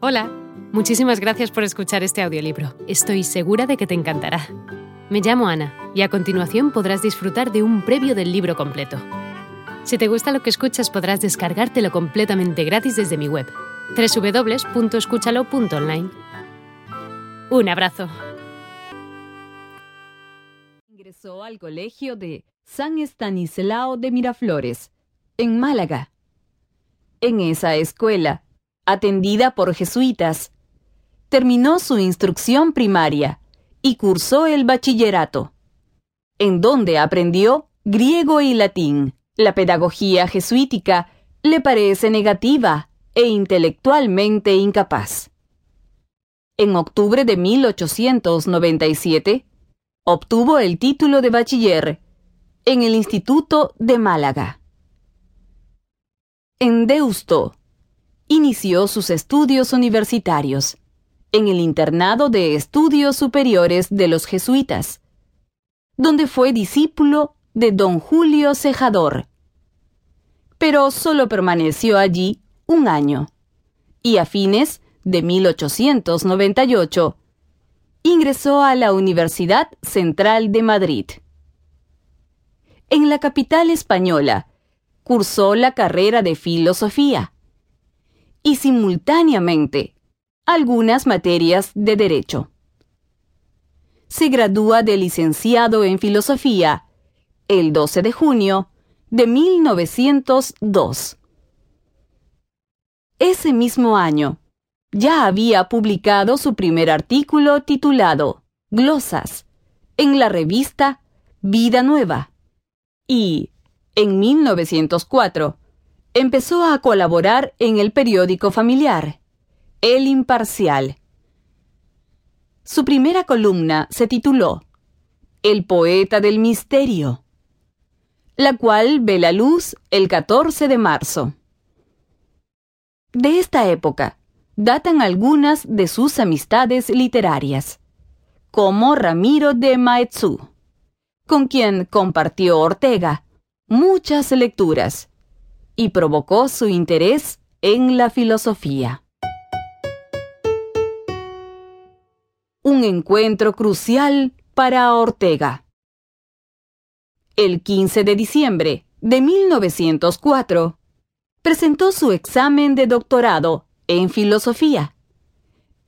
Hola, muchísimas gracias por escuchar este audiolibro. Estoy segura de que te encantará. Me llamo Ana y a continuación podrás disfrutar de un previo del libro completo. Si te gusta lo que escuchas podrás descargártelo completamente gratis desde mi web, www.escúchalo.online. Un abrazo. Ingresó al colegio de San Estanislao de Miraflores, en Málaga. En esa escuela, atendida por jesuitas. Terminó su instrucción primaria y cursó el bachillerato, en donde aprendió griego y latín. La pedagogía jesuítica le parece negativa e intelectualmente incapaz. En octubre de 1897, obtuvo el título de bachiller en el Instituto de Málaga. En Deusto, inició sus estudios universitarios en el internado de estudios superiores de los jesuitas, donde fue discípulo de don Julio Cejador. Pero solo permaneció allí un año, y a fines de 1898 ingresó a la Universidad Central de Madrid. En la capital española, cursó la carrera de filosofía y simultáneamente algunas materias de derecho. Se gradúa de licenciado en filosofía el 12 de junio de 1902. Ese mismo año, ya había publicado su primer artículo titulado Glosas en la revista Vida Nueva y, en 1904, empezó a colaborar en el periódico familiar, El Imparcial. Su primera columna se tituló El poeta del misterio, la cual ve la luz el 14 de marzo. De esta época datan algunas de sus amistades literarias, como Ramiro de Maeztu, con quien compartió Ortega muchas lecturas y provocó su interés en la filosofía. Un encuentro crucial para Ortega. El 15 de diciembre de 1904, presentó su examen de doctorado en filosofía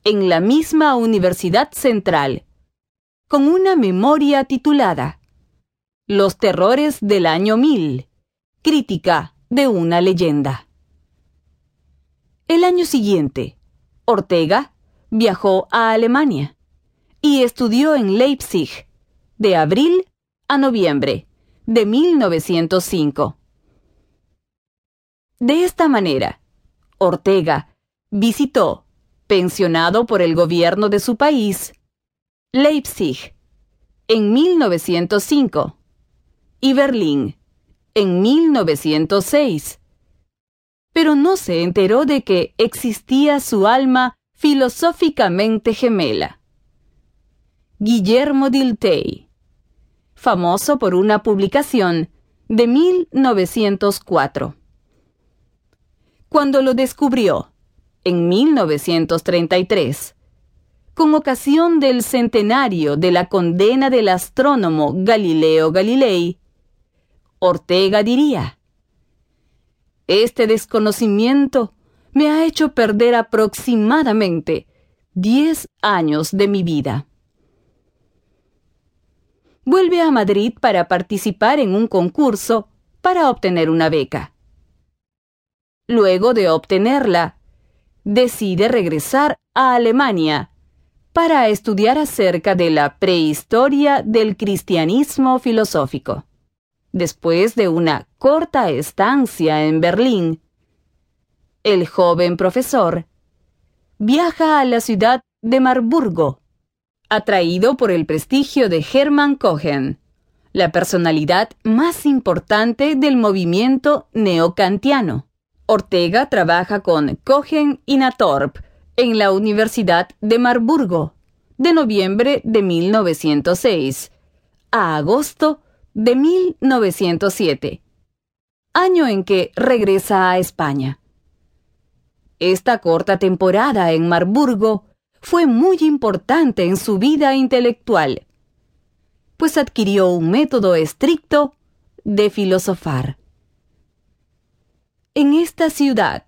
en la misma Universidad Central, con una memoria titulada Los terrores del año 1000, crítica de una leyenda. El año siguiente, Ortega viajó a Alemania y estudió en Leipzig de abril a noviembre de 1905. De esta manera, Ortega visitó, pensionado por el gobierno de su país, Leipzig en 1905 y Berlín en 1906. Pero no se enteró de que existía su alma filosóficamente gemela. Guillermo Dilthey, famoso por una publicación de 1904. Cuando lo descubrió, en 1933, con ocasión del centenario de la condena del astrónomo Galileo Galilei, Ortega diría, Este desconocimiento me ha hecho perder aproximadamente 10 años de mi vida. Vuelve a Madrid para participar en un concurso para obtener una beca. Luego de obtenerla, decide regresar a Alemania para estudiar acerca de la prehistoria del cristianismo filosófico después de una corta estancia en Berlín. El joven profesor viaja a la ciudad de Marburgo, atraído por el prestigio de Hermann Cohen, la personalidad más importante del movimiento neocantiano. Ortega trabaja con Cohen y Natorp en la Universidad de Marburgo, de noviembre de 1906 a agosto de 1907, año en que regresa a España. Esta corta temporada en Marburgo fue muy importante en su vida intelectual, pues adquirió un método estricto de filosofar. En esta ciudad,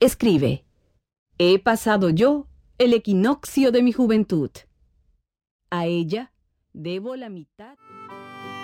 escribe, he pasado yo el equinoccio de mi juventud. A ella debo la mitad.